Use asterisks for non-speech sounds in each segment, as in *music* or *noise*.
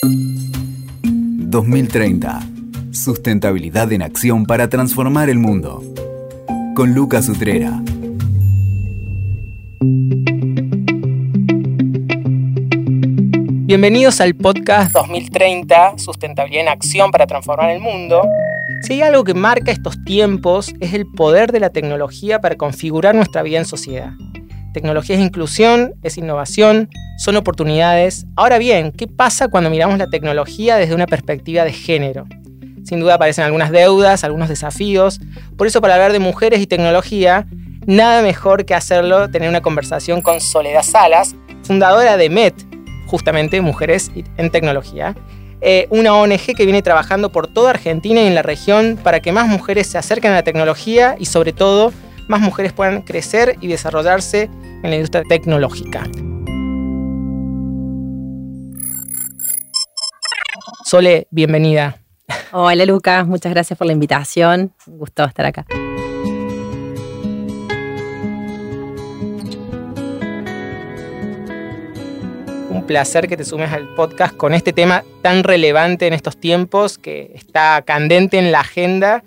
2030. Sustentabilidad en acción para transformar el mundo. Con Lucas Utrera. Bienvenidos al podcast 2030, Sustentabilidad en Acción para Transformar el Mundo. Si hay algo que marca estos tiempos es el poder de la tecnología para configurar nuestra vida en sociedad. Tecnología es inclusión, es innovación, son oportunidades. Ahora bien, ¿qué pasa cuando miramos la tecnología desde una perspectiva de género? Sin duda aparecen algunas deudas, algunos desafíos. Por eso para hablar de mujeres y tecnología, nada mejor que hacerlo, tener una conversación con Soledad Salas, fundadora de MET, justamente Mujeres en Tecnología, eh, una ONG que viene trabajando por toda Argentina y en la región para que más mujeres se acerquen a la tecnología y sobre todo más mujeres puedan crecer y desarrollarse en la industria tecnológica. Sole, bienvenida. Hola Lucas, muchas gracias por la invitación. Un gusto estar acá. placer que te sumes al podcast con este tema tan relevante en estos tiempos, que está candente en la agenda.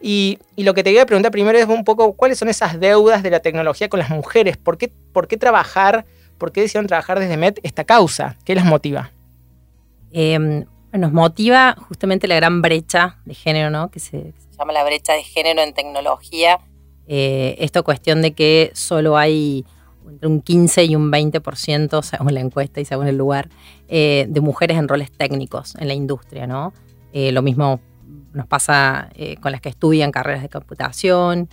Y, lo que te quería preguntar primero es un poco cuáles son esas deudas de la tecnología con las mujeres. ¿Por qué, trabajar, por qué decidieron trabajar desde MET esta causa? ¿Qué las motiva? Em, nos motiva justamente la gran brecha de género, ¿no? que, se, llama la brecha de género en tecnología. Eh, esto cuestión de que solo hay entre un 15 y un 20%, según la encuesta y según el lugar, eh, de mujeres en roles técnicos en la industria, ¿no? Eh, lo mismo nos pasa eh, con las que estudian carreras de computación,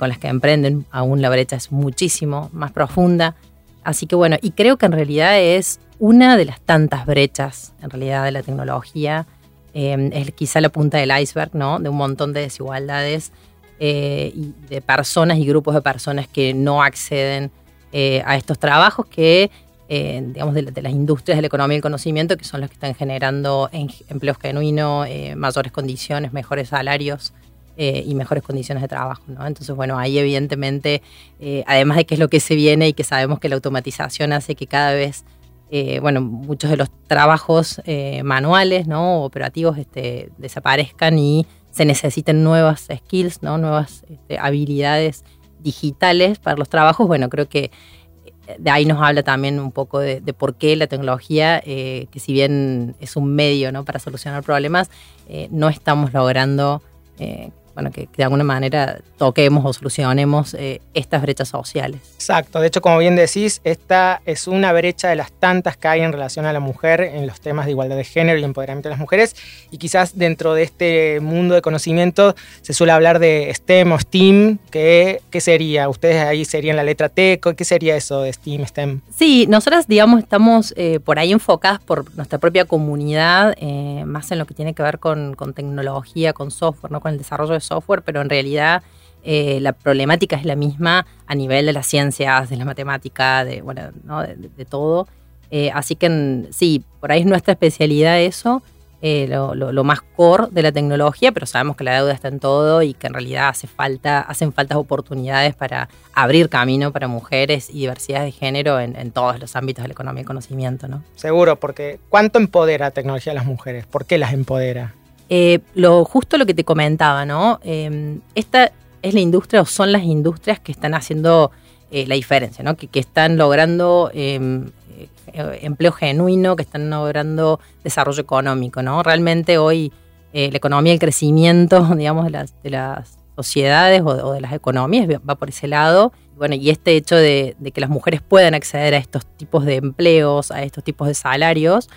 con las que emprenden, aún la brecha es muchísimo más profunda. Así que bueno, y creo que en realidad es una de las tantas brechas, en realidad, de la tecnología. es quizá la punta del iceberg, ¿no? De un montón de desigualdades y de personas y grupos de personas que no acceden eh, a estos trabajos que, eh, digamos, de, las industrias de la economía y el conocimiento, que son los que están generando empleos genuinos, eh, mayores condiciones, mejores salarios. y mejores condiciones de trabajo. ¿no? Entonces, bueno, ahí evidentemente, además de que es lo que se viene y que sabemos que la automatización hace que cada vez, bueno, muchos de los trabajos manuales, ¿no? operativos, este, desaparezcan y se necesiten nuevas skills, ¿no? nuevas este, habilidades digitales para los trabajos, bueno, creo que eh, de ahí nos habla también un poco de, por qué la tecnología, eh, que si bien es un medio ¿no? para solucionar problemas, eh, no estamos logrando bueno, que, de alguna manera toquemos o solucionemos eh, estas brechas sociales. Exacto, de hecho, como bien decís, esta es una brecha de las tantas que hay en relación a la mujer en los temas de igualdad de género y empoderamiento de las mujeres, y quizás dentro de este mundo de conocimiento se suele hablar de STEM o STEAM, ¿qué, qué sería? ¿Ustedes ahí serían la letra T? ¿Qué sería eso de STEAM, STEM? Sí, nosotras, digamos, estamos eh, por ahí enfocadas por nuestra propia comunidad, eh, más en lo que tiene que ver con, con tecnología, con software, ¿no? con el desarrollo de software, pero en realidad eh, la problemática es la misma a nivel de las ciencias, de la matemática, de, bueno, de, todo. Eh, así que sí, por ahí es nuestra especialidad eso, eh, lo, más core de la tecnología, pero sabemos que la deuda está en todo y que en realidad hace falta, hacen falta oportunidades para abrir camino para mujeres y diversidad de género en, todos los ámbitos de la economía y conocimiento. ¿no? Seguro, porque ¿cuánto empodera la tecnología a las mujeres? ¿Por qué las empodera? Eh, lo, justo lo que te comentaba, ¿no? Em, esta es la industria o son las industrias que están haciendo eh, la diferencia, ¿no? Que, están logrando em, eh, empleo genuino, que están logrando desarrollo económico, ¿no? Realmente hoy la economía el crecimiento, *laughs* digamos, de las, de las sociedades o, de las economías va por ese lado. Bueno, y este hecho de que las mujeres puedan acceder a estos tipos de empleos, a estos tipos de salarios,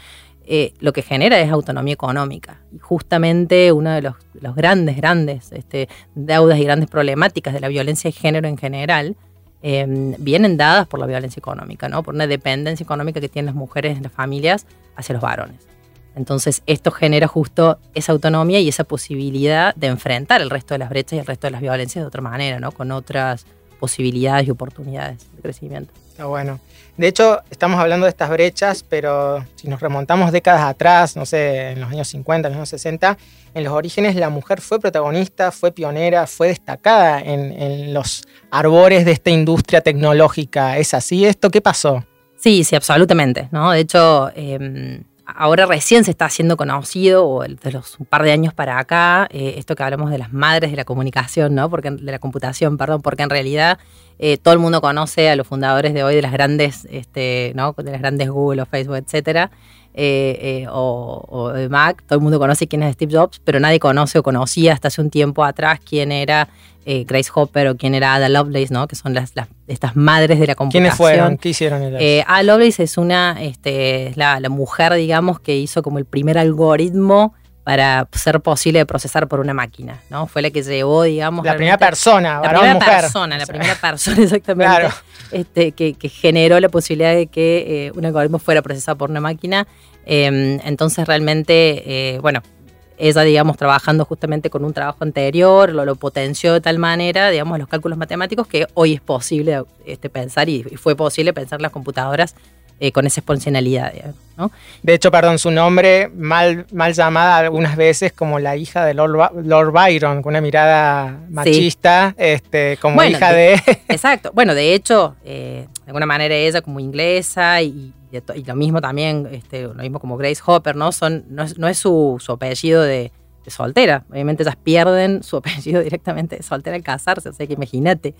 eh, lo que genera es autonomía económica. Y justamente una de los, grandes, grandes este, deudas y grandes problemáticas de la violencia de género en general em, vienen dadas por la violencia económica, ¿no? por una dependencia económica que tienen las mujeres en las familias hacia los varones. Entonces, esto genera justo esa autonomía y esa posibilidad de enfrentar el resto de las brechas y el resto de las violencias de otra manera, ¿no? con otras posibilidades y oportunidades de crecimiento. Bueno. De hecho, estamos hablando de estas brechas, pero si nos remontamos décadas atrás, no sé, en los años 50, en los años 60, en los orígenes la mujer fue protagonista, fue pionera, fue destacada en, los arbores de esta industria tecnológica. ¿Es así esto? ¿Qué pasó? Sí, sí, absolutamente. ¿no? De hecho, em, ahora recién se está haciendo conocido, o de los un par de años para acá, eh, esto que hablamos de las madres de la comunicación, ¿no? Porque, de la computación, perdón, porque en realidad eh, todo el mundo conoce a los fundadores de hoy de las grandes, este, ¿no? De las grandes Google o Facebook, etcétera. Eh, o, de Mac, todo el mundo conoce quién es Steve Jobs, pero nadie conoce o conocía hasta hace un tiempo atrás quién era eh, Grace Hopper o quién era Ada Lovelace, ¿no? que son las, estas madres de la computación. ¿Quiénes fueron? ¿Qué hicieron ellas? Eh, Ada Lovelace es una, este, la, mujer, digamos, que hizo como el primer algoritmo para ser posible de procesar por una máquina, ¿no? Fue la que llevó, digamos... La primera persona, La primera persona, la primera persona, exactamente, este, que, generó la posibilidad de que eh, un algoritmo fuera procesado por una máquina. Em, entonces, realmente, bueno, ella, digamos, trabajando justamente con un trabajo anterior, lo, lo, potenció de tal manera, digamos, los cálculos matemáticos que hoy es posible este, pensar y, fue posible pensar las computadoras eh, con esa exponencialidad. ¿no? De hecho, perdón, su nombre mal, mal llamada algunas veces como la hija de Lord, Byron, con una mirada machista, este, como hija de... *laughs* *laughs* Exacto. Bueno, de hecho, eh, de alguna manera ella como inglesa y y, lo mismo también, este, lo mismo como Grace Hopper, ¿no? Son, no es, no es su, su, apellido de, soltera. Obviamente ellas pierden su *laughs* apellido directamente de soltera al casarse, o sea que imagínate.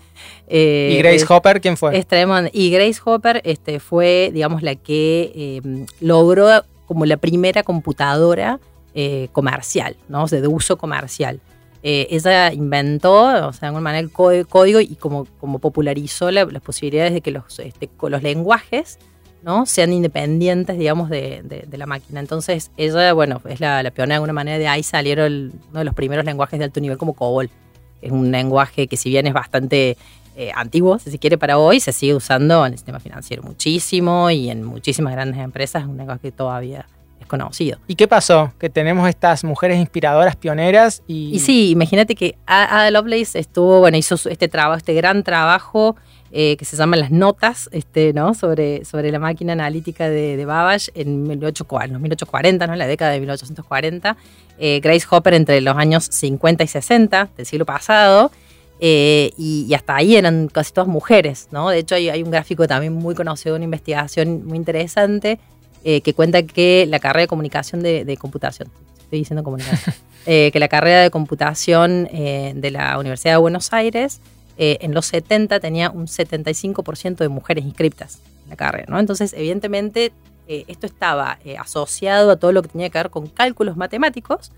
Eh, ¿Y Grace Hopper quién fue? Es Y Grace Hopper este, fue, digamos, la que em, logró como la primera computadora eh, comercial, ¿no? O sea, de uso comercial. Eh, ella inventó, o sea, de alguna manera, el código y como, como popularizó las posibilidades de que los, este, los lenguajes ¿no? sean independientes, digamos, de, la máquina. Entonces, ella, bueno, es la, pionera de alguna manera, de ahí salieron uno de los primeros lenguajes de alto nivel como COBOL. Es un lenguaje que si bien es bastante eh, antiguo, si se quiere, para hoy, se sigue usando en el sistema financiero muchísimo y en muchísimas grandes empresas, es un lenguaje que todavía es conocido. ¿Y qué pasó? Que tenemos estas mujeres inspiradoras, pioneras y... Y sí, imagínate que Ada Lovelace estuvo, bueno, hizo este trabajo, este gran trabajo eh, que se llaman Las Notas, este, ¿no? Sobre, sobre la máquina analítica de, de Babbage en 1840, ¿no? En la década de 1840. Eh, Grace Hopper entre los años 50 y 60 del siglo pasado. Eh, y, hasta ahí eran casi todas mujeres, ¿no? De hecho, hay, hay un gráfico también muy conocido, una investigación muy interesante, que cuenta que la carrera de comunicación de, de computación, estoy diciendo comunicación, *laughs* que la carrera de computación de la Universidad de Buenos Aires eh, en los 70 tenía un 75% de mujeres inscriptas en la carrera, ¿no? Entonces, evidentemente, eh, esto estaba eh, asociado a todo lo que tenía que ver con cálculos matemáticos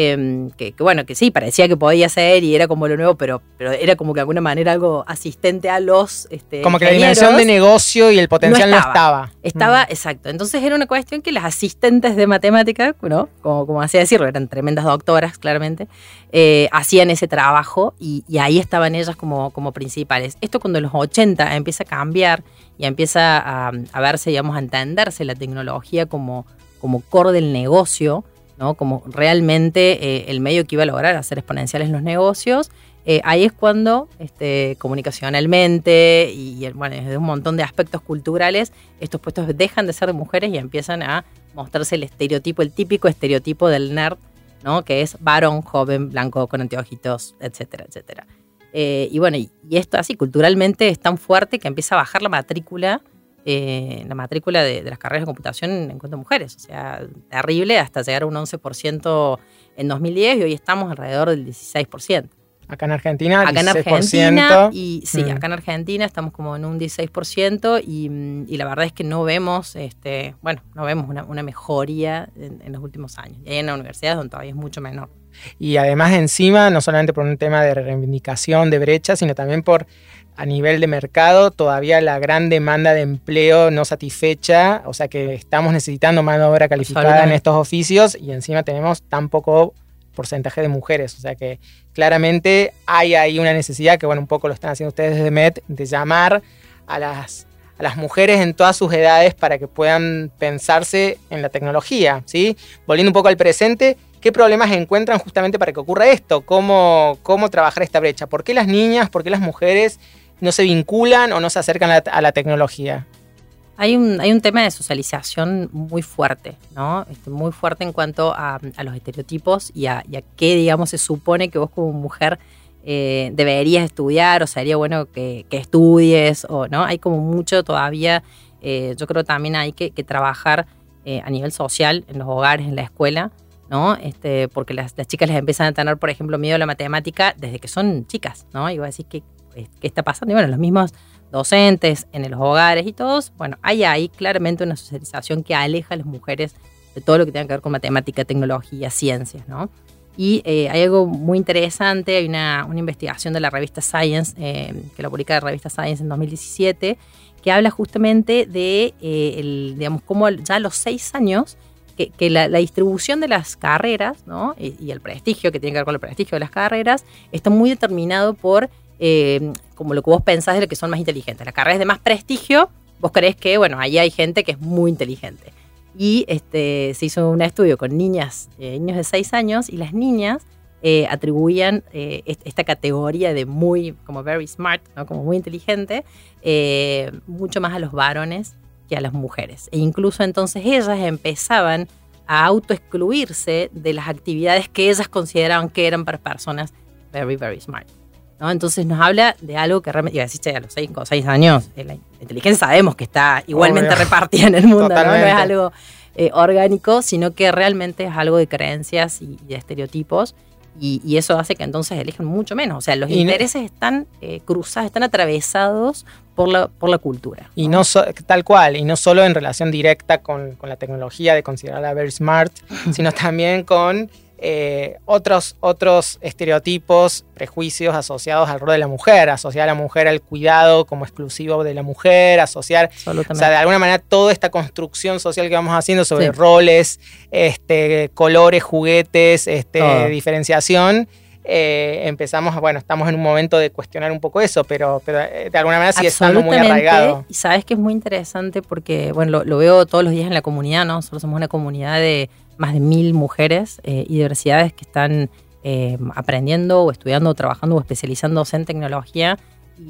Em, que, bueno, que sí, parecía que podía ser y era como lo nuevo, pero, pero era como que de alguna manera algo asistente a los. Este, como que la dimensión de negocio y el potencial no estaba. estaba. Mm. exacto. Entonces era una cuestión que las asistentes de matemática, ¿no? como, como hacía decirlo, eran tremendas doctoras, claramente, eh, hacían ese trabajo y, ahí estaban ellas como, como principales. Esto cuando en los 80 empieza a cambiar y empieza a, a verse, digamos, a entenderse la tecnología como, como core del negocio como realmente eh, el medio que iba a lograr hacer exponenciales los negocios. Eh, ahí es cuando este, comunicacionalmente y, bueno, desde un montón de aspectos culturales, estos puestos dejan de ser de mujeres y empiezan a mostrarse el estereotipo, el típico estereotipo del nerd, ¿no? que es varón, joven, blanco, con anteojitos, etcétera, etcétera. Eh, y bueno, y, esto así culturalmente es tan fuerte que empieza a bajar la matrícula eh, la matrícula de, las carreras de computación en cuanto a mujeres. O sea, terrible hasta llegar a un 11% en 2010 y hoy estamos alrededor del 16%. Acá en Argentina, acá en Argentina y sí, mm. acá en Argentina estamos como en un 16% y, y la verdad es que no vemos, este, bueno, no vemos una, mejoría en, los últimos años. Y hay en la universidad donde todavía es mucho menor. Y además encima, no solamente por un tema de reivindicación de brecha, sino también por a nivel de mercado todavía la gran demanda de empleo no satisfecha, o sea que estamos necesitando mano de obra calificada en estos oficios y encima tenemos tan poco porcentaje de mujeres, o sea que claramente hay ahí una necesidad que bueno, un poco lo están haciendo ustedes desde MET, de llamar a las, a las mujeres en todas sus edades para que puedan pensarse en la tecnología, ¿sí? Volviendo un poco al presente, ¿qué problemas encuentran justamente para que ocurra esto? ¿Cómo, cómo trabajar esta brecha? ¿Por qué las niñas, por qué las mujeres no se vinculan o no se acercan a la, tecnología? Hay un, hay un tema de socialización muy fuerte, ¿no? Este, muy fuerte en cuanto a, los estereotipos y a, qué, digamos, se supone que vos como mujer eh, deberías estudiar o sería bueno que, estudies o, ¿no? Hay como mucho todavía, eh, yo creo también hay que, trabajar eh, a nivel social, en los hogares, en la escuela, ¿no? Este, porque las, chicas les empiezan a tener, por ejemplo, miedo a la matemática desde que son chicas, ¿no? Y voy a decir, ¿qué, ¿qué está pasando? Y bueno, los mismos docentes en los hogares y todos, bueno, hay ahí claramente una socialización que aleja a las mujeres de todo lo que tenga que ver con matemática, tecnología, ciencias, ¿no? Y eh, hay algo muy interesante, hay una, investigación de la revista Science, eh, que la publica la revista Science en 2017, que habla justamente de, eh, el, digamos, cómo ya a los seis años, que, la, distribución de las carreras ¿no? y, el prestigio, que tiene que ver con el prestigio de las carreras, está muy determinado por como lo que vos pensás de lo que son más inteligentes. Las carreras de más prestigio, vos creés que, bueno, ahí hay gente que es muy inteligente. Y este, se hizo un estudio con niñas, eh, niños de 6 años, y las niñas eh, atribuían eh, esta categoría de muy, como very smart, ¿no? como muy inteligente, mucho más a los varones que a las mujeres. E incluso entonces ellas empezaban a autoexcluirse de las actividades que ellas consideraban que eran para personas very, very smart. ¿No? Entonces nos habla de algo que realmente, a los 5 o 6 años, la inteligencia sabemos que está igualmente repartida en el mundo, ¿no? es algo eh, orgánico, sino que realmente es algo de creencias y, de estereotipos. Y, eso hace que entonces elijan mucho menos. O sea, los intereses están eh, cruzados, están atravesados por la, por la cultura. Y no tal cual, y no solo en relación directa con, con la tecnología de considerarla very smart, *laughs* sino también con eh, otros, otros estereotipos, prejuicios asociados al rol de la mujer, asociar a la mujer al cuidado como exclusivo de la mujer, asociar, o sea, de alguna manera toda esta construcción social que vamos haciendo sobre roles, este, colores, juguetes, este, diferenciación. Eh, empezamos, bueno, estamos en un momento de cuestionar un poco eso, pero, pero eh, de alguna manera sigue estando muy arraigado. Y sabes que es muy interesante porque, bueno, lo, lo, veo todos los días en la comunidad, ¿no? Nosotros somos una comunidad de más de mil mujeres eh, y diversidades que están eh, aprendiendo o estudiando o trabajando o especializándose en tecnología.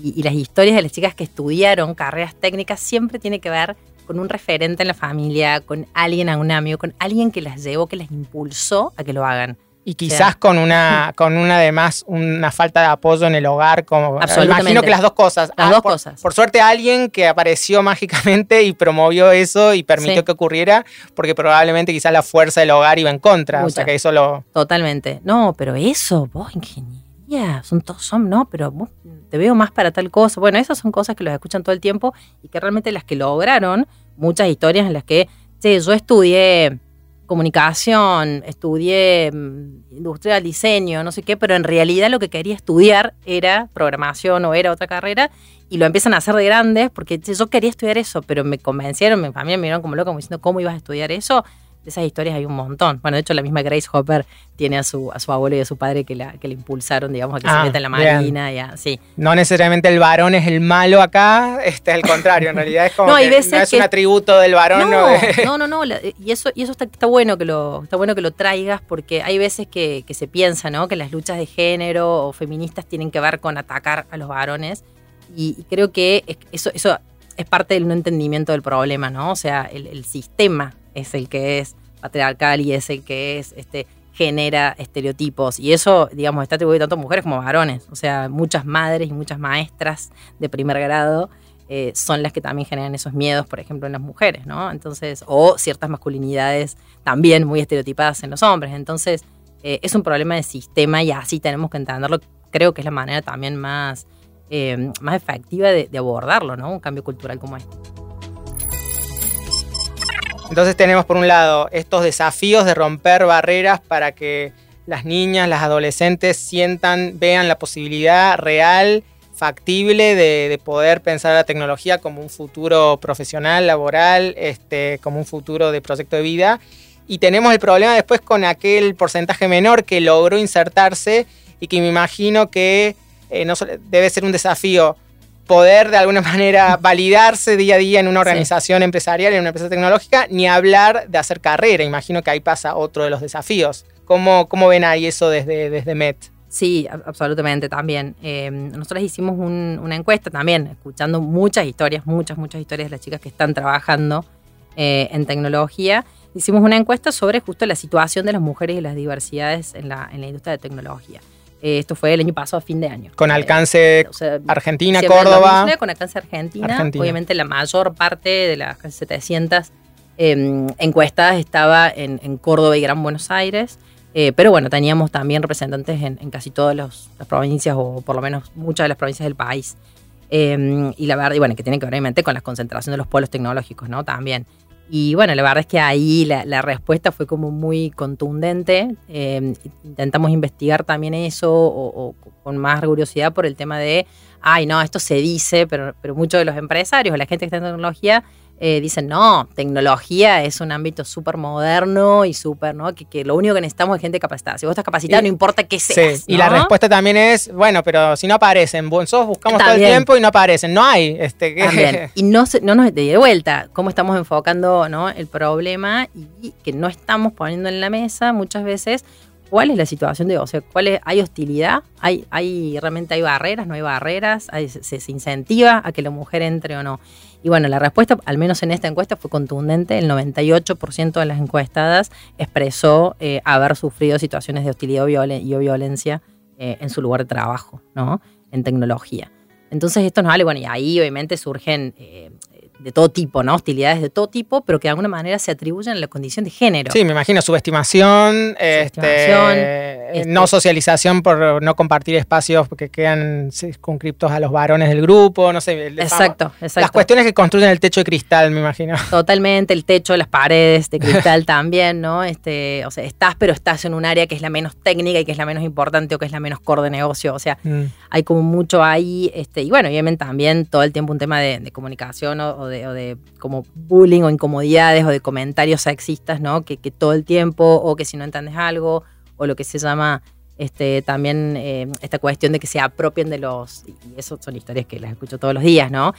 Y, las historias de las chicas que estudiaron carreras técnicas siempre tiene que ver con un referente en la familia, con alguien, a un amigo, con alguien que las llevó, que las impulsó a que lo hagan. Y quizás con una, *laughs* con una además, una falta de apoyo en el hogar, como imagino que las dos cosas. Las ah, dos cosas. Por suerte alguien que apareció *laughs* mágicamente y promovió eso y permitió que ocurriera, porque probablemente quizás la fuerza del hogar iba en contra. O sea que eso lo. Totalmente. No, pero eso, vos, ingeniería, son todos, son, no, pero vos te veo más para tal cosa. Bueno, esas son cosas que los escuchan todo el tiempo y que realmente las que lograron, muchas historias en las que, che, yo estudié comunicación, estudié mm, industrial, diseño, no sé qué, pero en realidad lo que quería estudiar era programación o era otra carrera y lo empiezan a hacer de grandes porque yo quería estudiar eso, pero me convencieron, mi familia me vieron como loca, como diciendo, ¿cómo ibas a estudiar eso? De esas historias hay un montón. Bueno, de hecho, la misma Grace Hopper tiene a su, a su abuelo y a su padre que, la, que le impulsaron, digamos, a que se ah, meta en la marina. Y así. No necesariamente el varón es el malo acá, este, al contrario, en realidad es *laughs* como no, que no es un atributo del varón. No, no, no, *laughs* y eso, y eso está, está, bueno que lo, está bueno que lo traigas porque hay veces que, que se piensa, ¿no? Que las luchas de género o feministas tienen que ver con atacar a los varones. Y, creo que eso, eso es parte del no entendimiento del problema, ¿no? O sea, el, el sistema es el que es patriarcal y es el que es, este, genera estereotipos. Y eso, digamos, está atribuido tanto a mujeres como a varones. O sea, muchas madres y muchas maestras de primer grado eh, son las que también generan esos miedos, por ejemplo, en las mujeres, ¿no? Entonces, o ciertas masculinidades también muy estereotipadas en los hombres. Entonces, eh, es un problema de sistema y así tenemos que entenderlo. Creo que es la manera también más, eh, más efectiva de, de abordarlo, ¿no? Un cambio cultural como este. Entonces tenemos por un lado estos desafíos de romper barreras para que las niñas, las adolescentes sientan, vean la posibilidad real, factible de, poder pensar la tecnología como un futuro profesional, laboral, este, como un futuro de proyecto de vida. Y tenemos el problema después con aquel porcentaje menor que logró insertarse y que me imagino que eh, no debe ser un desafío poder de alguna *laughs* manera validarse día a día en una organización empresarial, en una empresa tecnológica, ni hablar de hacer carrera. Imagino que ahí pasa otro de los desafíos. ¿Cómo, cómo ven ahí eso desde, desde MET? Sí, absolutamente también. Eh, nosotros hicimos una encuesta también, escuchando muchas historias, muchas, muchas historias de las chicas que están trabajando eh, en tecnología. Hicimos una encuesta sobre justo la situación de las mujeres y las diversidades en la, en la industria de tecnología. Eh, esto fue el año pasado, a fin de año. Con alcance Argentina, Córdoba. Con alcance Argentina. Obviamente la mayor parte de las casi 700 em, encuestadas estaba en, Córdoba y Gran Buenos Aires. Eh, pero bueno, teníamos también representantes en, casi todas las provincias, o por lo menos muchas de las provincias del país. Em, y la verdad, y bueno, que tiene que ver obviamente con la concentración de los polos tecnológicos, ¿no? También. Y bueno, la verdad es que ahí la, respuesta fue como muy contundente. Em, intentamos investigar también eso o, con más curiosidad por el tema de, ay, no, esto se dice, pero, pero muchos de los empresarios la gente que está en tecnología eh, dicen, no, tecnología es un ámbito súper moderno y súper, ¿no? Que, lo único que necesitamos es gente capacitada. Si vos estás capacitado, no importa qué seas. Y la respuesta también es, bueno, pero si no aparecen, nosotros buscamos todo el tiempo y no aparecen, no hay. Este, *laughs* Y no, no nos de vuelta, cómo estamos enfocando ¿no? el problema y que no estamos poniendo en la mesa muchas veces cuál es la situación de, o sea, cuál hay hostilidad, hay, hay realmente hay barreras, no hay barreras, se, se, incentiva a que la mujer entre o no. Y bueno, la respuesta, al menos en esta encuesta, fue contundente. El 98% de las encuestadas expresó eh, haber sufrido situaciones de hostilidad y violencia eh, en su lugar de trabajo, ¿no? En tecnología. Entonces esto nos vale, bueno, y ahí obviamente surgen eh, de todo tipo, ¿no? Hostilidades de todo tipo, pero que de alguna manera se atribuyen a la condición de género. Sí, me imagino subestimación, este, este, no socialización por no compartir espacios que quedan circunscriptos a los varones del grupo, no sé. Exacto, exacto. Las cuestiones que construyen el techo de cristal, me imagino. Totalmente, el techo, las paredes de *laughs* cristal también, ¿no? Este, o sea, estás, pero estás en un área que es la menos técnica y que es la menos importante o que es la menos core de negocio. O sea, mm. hay como mucho ahí, este, y bueno, obviamente también todo el tiempo un tema de, comunicación o de, o de como bullying o incomodidades o de comentarios sexistas, ¿no? Que, todo el tiempo, o que si no entiendes algo, o lo que se llama este, también eh, esta cuestión de que se apropien de los, y eso son historias que las escucho todos los días, ¿no?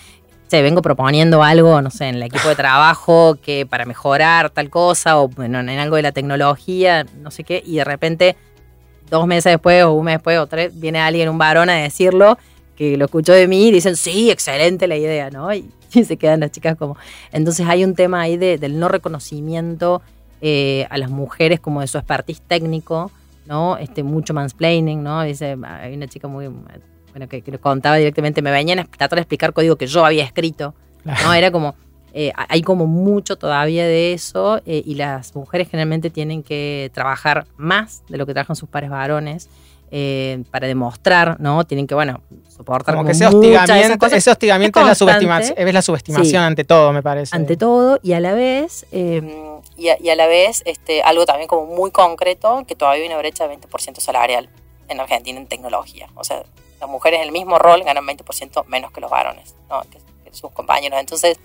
Se vengo proponiendo algo, no sé, en el equipo de trabajo, que para mejorar tal cosa, o bueno, en algo de la tecnología, no sé qué, y de repente, dos meses después, o un mes después, o tres, viene alguien, un varón, a decirlo, que lo escuchó de mí, y dicen, sí, excelente la idea, ¿no? Y, *laughs* y se quedan las chicas como... Entonces hay un tema ahí de, del no reconocimiento eh, a las mujeres como de su expertise técnico, ¿no? Este, mucho mansplaining, ¿no? Dice, hay una chica muy... Bueno, que, que contaba directamente, me venían a tratar de explicar código que yo había escrito, ¿no? Era como... Eh, hay como mucho todavía de eso eh, y las mujeres generalmente tienen que trabajar más de lo que trabajan sus pares varones eh, para demostrar, ¿no? Tienen que, bueno, soportar como, que ese hostigamiento, ese hostigamiento es, la subestimación, es la subestimación ante todo, me parece. Ante todo, y a la vez, em, y, a, la vez, este, algo también como muy concreto, que todavía hay una brecha de 20% salarial en Argentina en tecnología. O sea, las mujeres en el mismo rol ganan 20% menos que los varones, ¿no? que, sus compañeros. Entonces,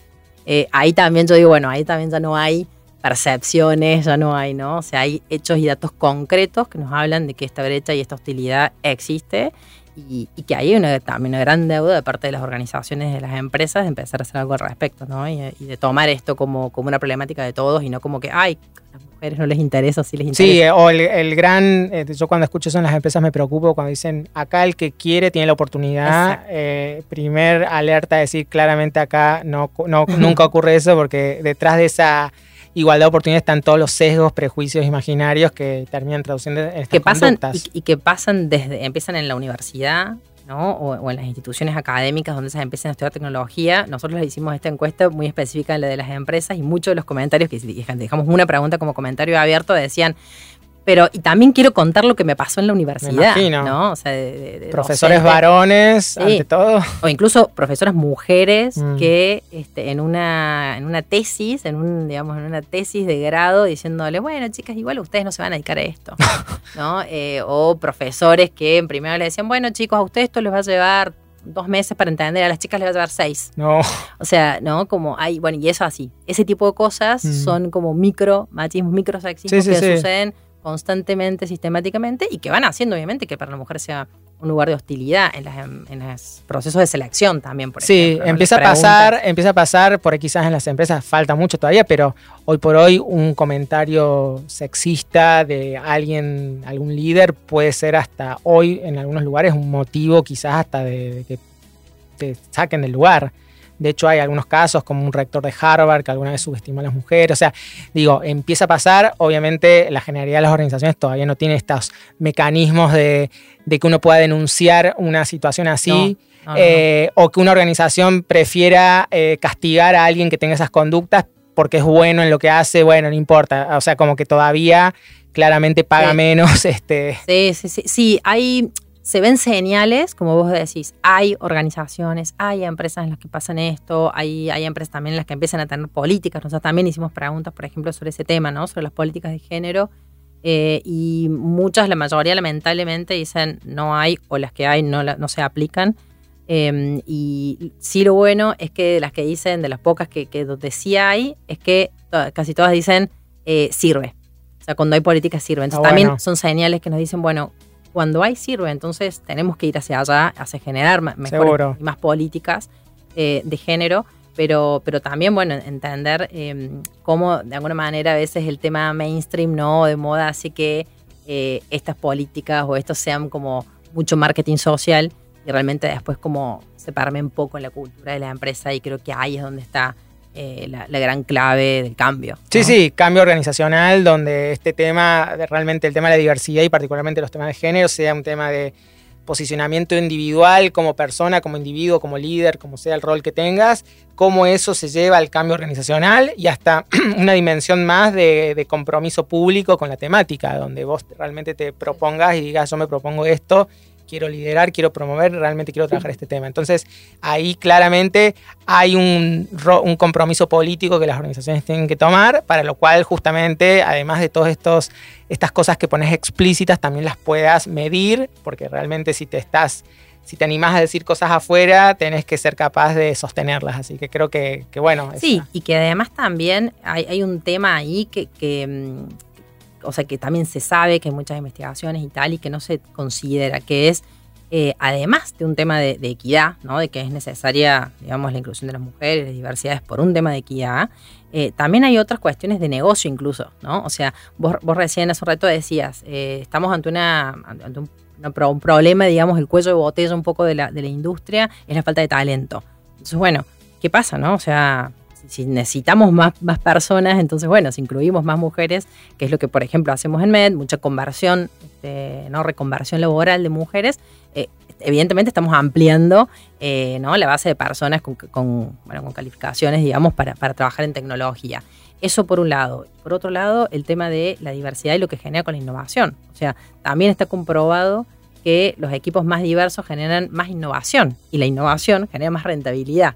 eh, ahí también yo digo, bueno, ahí también ya no hay percepciones, ya no hay, ¿no? O sea, hay hechos y datos concretos que nos hablan de que esta brecha y esta hostilidad existe y, que hay una, también una gran deuda de parte de las organizaciones de las empresas de empezar a hacer algo al respecto, ¿no? Y, de tomar esto como, como una problemática de todos y no como que, ay, a las mujeres no les interesa, sí les interesa. Sí, o el, gran, eh, yo cuando escucho eso en las empresas me preocupo cuando dicen, acá el que quiere tiene la oportunidad. Eh, primer alerta, decir claramente acá no, no nunca ocurre eso porque detrás de esa igualdad de oportunidades están todos los sesgos, prejuicios imaginarios que terminan traduciendo en estas que pasan y, que pasan desde, empiezan en la universidad, ¿no? O, en las instituciones académicas donde se empiezan a estudiar tecnología. Nosotros les hicimos esta encuesta muy específica en la de las empresas y muchos de los comentarios que dejamos una pregunta como comentario abierto decían pero y también quiero contar lo que me pasó en la universidad, ¿no? O sea, de, profesores varones, ante todo, o incluso profesoras mujeres mm. que este, en una en una tesis, en un digamos en una tesis de grado diciéndole, bueno, chicas, igual ustedes no se van a dedicar a esto, *laughs* ¿no? Eh, o profesores que en primero le decían, bueno, chicos, a ustedes esto les va a llevar dos meses para entender, a las chicas les va a llevar seis. No. O sea, ¿no? Como hay, bueno, y eso así. Ese tipo de cosas mm. son como micro machismos, micro sexismos que suceden constantemente, sistemáticamente, y que van haciendo, obviamente, que para la mujer sea un lugar de hostilidad en, los procesos de selección también, por sí, empieza a pasar, empieza a pasar, por quizás en las empresas falta mucho todavía, pero hoy por hoy un comentario sexista de alguien, algún líder, puede ser hasta hoy en algunos lugares un motivo quizás hasta de que te saquen del lugar. De hecho, hay algunos casos, como un rector de Harvard que alguna vez subestimó a las mujeres. O sea, digo, empieza a pasar. Obviamente, la generalidad de las organizaciones todavía no tiene estos mecanismos de, que uno pueda denunciar una situación así. Eh, o que una organización prefiera eh, castigar a alguien que tenga esas conductas porque es bueno en lo que hace, bueno, no importa. O sea, como que todavía claramente paga menos. *laughs* Este. Sí, sí, sí. Sí, hay, se ven señales, como vos decís, hay organizaciones, hay empresas en las que pasan esto, hay, hay empresas también en las que empiezan a tener políticas. Nosotros también hicimos preguntas, por ejemplo, sobre ese tema, ¿no? Sobre las políticas de género. Eh, y muchas, la mayoría lamentablemente dicen no hay o las que hay no, no se aplican. Em, y sí lo bueno es que de las que dicen, de las pocas que, que donde sí hay, es que casi todas dicen eh, sirve. O sea, cuando hay políticas sirve. Entonces también son señales que nos dicen, bueno, cuando hay sirve, entonces tenemos que ir hacia allá, hacia generar mejores y más políticas eh, de género, pero, pero también, bueno, entender em, cómo de alguna manera a veces el tema mainstream, ¿no? De moda hace que eh, estas políticas o estos sean como mucho marketing social y realmente después como separarme un poco en la cultura de la empresa y creo que ahí es donde está eh, la, gran clave del cambio. Sí, sí, cambio organizacional donde este tema, realmente el tema de la diversidad y particularmente los temas de género, sea un tema de posicionamiento individual como persona, como individuo, como líder, como sea el rol que tengas, cómo eso se lleva al cambio organizacional y hasta *clears throat* una dimensión más de, de, compromiso público con la temática, donde vos realmente te propongas y digas yo me propongo esto quiero liderar, quiero promover, realmente quiero trabajar este tema. Entonces, ahí claramente hay un, un, compromiso político que las organizaciones tienen que tomar, para lo cual justamente, además de todas estas cosas que pones explícitas, también las puedas medir, porque realmente si te estás... Si te animás a decir cosas afuera, tenés que ser capaz de sostenerlas. Así que creo que, bueno. Sí, y que además también hay, hay un tema ahí que, que, mm, o sea, que también se sabe que hay muchas investigaciones y tal, y que no se considera que es, eh, además de un tema de, equidad, ¿no? de que es necesaria, digamos, la inclusión de las mujeres, las diversidades por un tema de equidad, eh, también hay otras cuestiones de negocio incluso, ¿no? O sea, vos, recién hace un rato decías, eh, estamos ante, una, ante un, un, problema, digamos, el cuello de botella un poco de la, de la industria, es la falta de talento. Entonces, bueno, ¿qué pasa, no? O sea, si necesitamos más, más personas, entonces, bueno, si incluimos más mujeres, que es lo que, por ejemplo, hacemos en MED, mucha conversión, este, ¿no? reconversión laboral de mujeres, eh, evidentemente estamos ampliando eh, ¿no? la base de personas con, con, bueno, con calificaciones, digamos, para, para trabajar en tecnología. Eso por un lado. Por otro lado, el tema de la diversidad y lo que genera con la innovación. O sea, también está comprobado que los equipos más diversos generan más innovación y la innovación genera más rentabilidad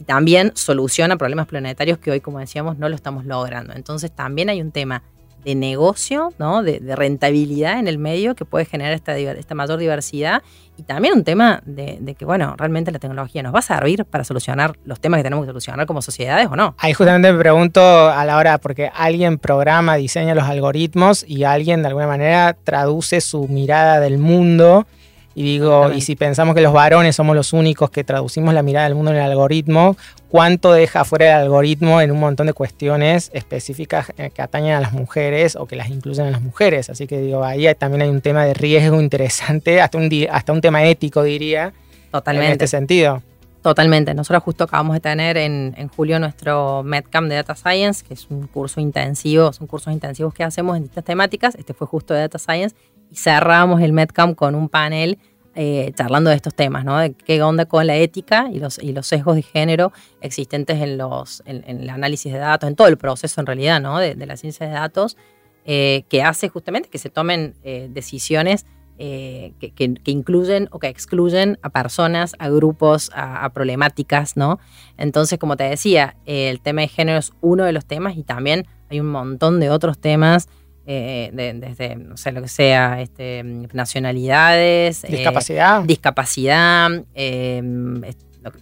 y también soluciona problemas planetarios que hoy, como decíamos, no lo estamos logrando. Entonces también hay un tema de negocio, ¿no? de, rentabilidad en el medio que puede generar esta, esta mayor diversidad y también un tema de, que, bueno, realmente la tecnología nos va a servir para solucionar los temas que tenemos que solucionar como sociedades o no. Ahí justamente me pregunto a la hora, porque alguien programa, diseña los algoritmos y alguien de alguna manera traduce su mirada del mundo y digo, y si pensamos que los varones somos los únicos que traducimos la mirada del mundo en el algoritmo, ¿cuánto deja fuera el algoritmo en un montón de cuestiones específicas eh, que atañen a las mujeres o que las incluyen a las mujeres? Así que digo, ahí también hay un tema de riesgo interesante, *laughs* hasta un, hasta un tema ético, diría. Totalmente. En este sentido. Totalmente. Nosotros justo acabamos de tener en, en, julio nuestro MedCamp de Data Science, que es un curso intensivo, son cursos intensivos que hacemos en distintas temáticas. Este fue justo de Data Science y cerramos el MedCamp con un panel eh, charlando de estos temas, ¿no? De qué onda con la ética y los, y los sesgos de género existentes en, los, en, el análisis de datos, en todo el proceso en realidad, ¿no? De, la ciencia de datos, eh, que hace justamente que se tomen eh, decisiones que, que, incluyen o que excluyen a personas, a grupos, a, a, problemáticas, ¿no? Entonces, como te decía, el tema de género es uno de los temas y también hay un montón de otros temas eh, desde, no sé, lo que sea, este, nacionalidades, eh, discapacidad, discapacidad, eh,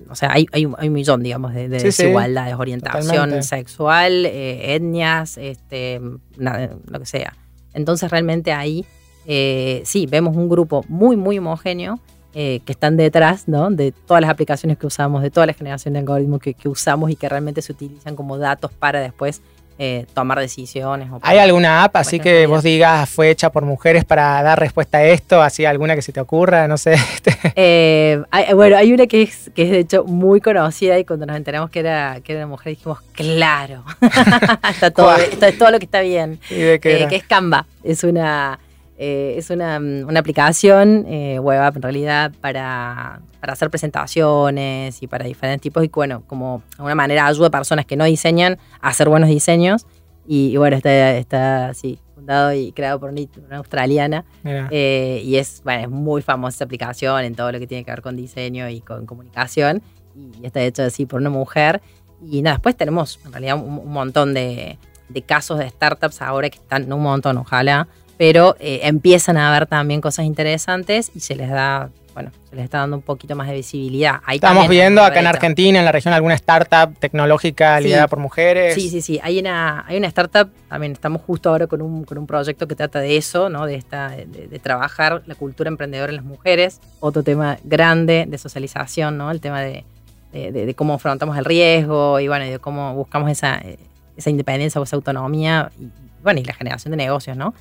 o sea, hay, hay, un, millón, digamos, de, desigualdades, orientación sexual, etnias, este, lo que sea. Entonces, realmente ahí, sí, vemos un grupo muy, muy homogéneo. que están detrás ¿no? de todas las aplicaciones que usamos, de toda la generación de algoritmos que, que usamos y que realmente se utilizan como datos para después eh, tomar decisiones. ¿Hay alguna app así que vos digas fue hecha por mujeres para dar respuesta a esto? ¿Así alguna que se te ocurra? No sé. *laughs* Eh, bueno, hay una que es, que es de hecho muy conocida y cuando nos enteramos que era, que era mujer dijimos, claro, *laughs* está todo, todo lo que está bien. ¿Y de qué eh, que es Canva. Es una, Eh, es una, una aplicación eh, web app en realidad para, para, hacer presentaciones y para diferentes tipos y bueno, como de alguna manera ayuda a personas que no diseñan a hacer buenos diseños. Y, bueno, está, está así, fundado y creado por una australiana. Eh, y es, bueno, es muy famosa esa aplicación en todo lo que tiene que ver con diseño y con comunicación. Y está hecho así por una mujer. Y nada, después tenemos en realidad un, montón de, de casos de startups ahora que están, un montón, ojalá, pero eh, empiezan a ver también cosas interesantes y se les da, bueno, se les está dando un poquito más de visibilidad. Estamos viendo acá en Argentina, en la región, alguna startup tecnológica liderada por mujeres. Sí, sí, sí. Hay una, hay una startup, también estamos justo ahora con un, con un proyecto que trata de eso, ¿no? De, esta, de, trabajar la cultura emprendedora en las mujeres. Otro tema grande de socialización, ¿no? El tema de, de, cómo afrontamos el riesgo y bueno, de cómo buscamos esa, esa independencia o esa autonomía y, bueno, y la generación de negocios, ¿no?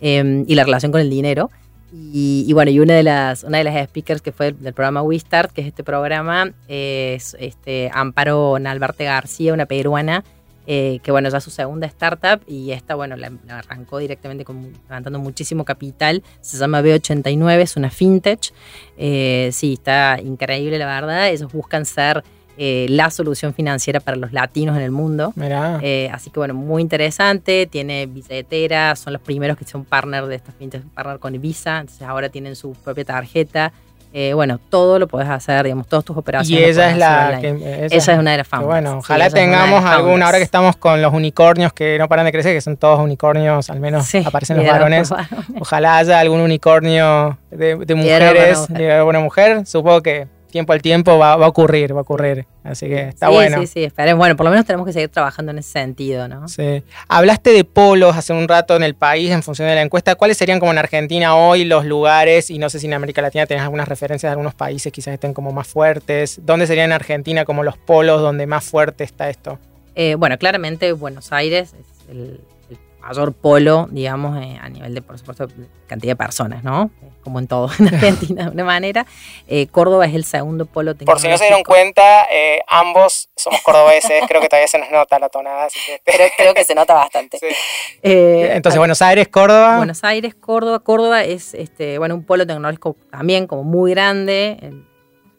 Em, y la relación con el dinero. Y, bueno, y una de las, una de las speakers que fue del programa We Start, que es este programa, es este, Amparo Nalbarte García, una peruana, eh, que bueno, ya su segunda startup y esta, bueno, la, arrancó directamente con, levantando muchísimo capital. Se llama B89, es una fintech. Eh, sí, está increíble, la verdad. Ellos buscan ser eh, la solución financiera para los latinos en el mundo. Eh, así que bueno, muy interesante, tiene billetera, son los primeros que son partner de esta fintech, partner con Visa, entonces ahora tienen su propia tarjeta. Eh, bueno, todo lo puedes hacer, digamos, todas tus operaciones. Y ella es la. esa, es una de las famosas. Bueno, ojalá tengamos alguna, ahora que estamos con los unicornios que no paran de crecer, que son todos unicornios, al menos aparecen los varones. Ojalá haya algún unicornio de, de mujeres, de buena mujer. Supongo que tiempo al tiempo va, a ocurrir, va a ocurrir. Así que está bueno. Sí, sí, esperemos. Bueno, por lo menos tenemos que seguir trabajando en ese sentido, ¿no? Sí. Hablaste de polos hace un rato en el país en función de la encuesta. ¿Cuáles serían como en Argentina hoy los lugares? Y no sé si en América Latina tenés algunas referencias de algunos países quizás estén como más fuertes. ¿Dónde serían en Argentina como los polos donde más fuerte está esto? Eh, bueno, claramente Buenos Aires es el, mayor polo, digamos, eh, a nivel de, por supuesto, cantidad de personas, ¿no? Como en todo *laughs* en Argentina, de una manera. Eh, Córdoba es el segundo polo Por si no se dieron cuenta, eh, ambos somos cordobeses, creo que todavía se nos nota la tonada. creo, que se nota bastante. *laughs* Entonces, Buenos Aires, Córdoba. Buenos Aires, Córdoba. Córdoba es, este, bueno, un polo tecnológico también como muy grande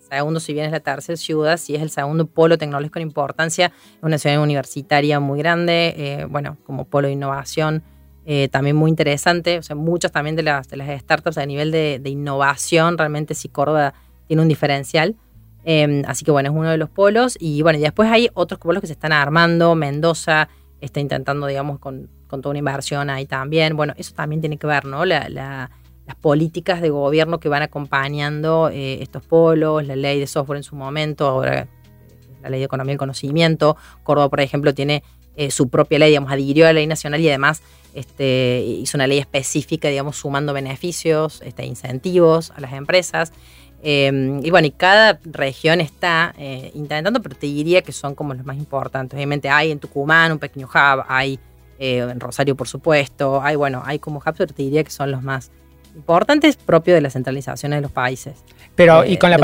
segundo, si bien es la tercera ciudad, sí es el segundo polo tecnológico en importancia, es una ciudad universitaria muy grande, eh, bueno, como polo de innovación, eh, también muy interesante, o sea, muchas también de las, de las startups a nivel de, innovación, realmente sí Córdoba tiene un diferencial. Em, así que bueno, es uno de los polos. Y bueno, y después hay otros polos que se están armando. Mendoza está intentando, digamos, con, con toda una inversión ahí también. Bueno, eso también tiene que ver, ¿no? La, la, las políticas de gobierno que van acompañando eh, estos polos, la ley de software en su momento, ahora eh, la ley de economía y conocimiento. Córdoba, por ejemplo, tiene su propia ley, digamos, adhirió a la ley nacional y además este, hizo una ley específica, digamos, sumando beneficios, este, incentivos a las empresas. y bueno, y cada región está intentando, pero te diría que son como los más importantes. Obviamente hay en Tucumán un pequeño hub, hay en Rosario, por supuesto, hay, bueno, hay como hubs, pero te diría que son los más importante es propio de la centralización de los países. Pero, ¿y, con la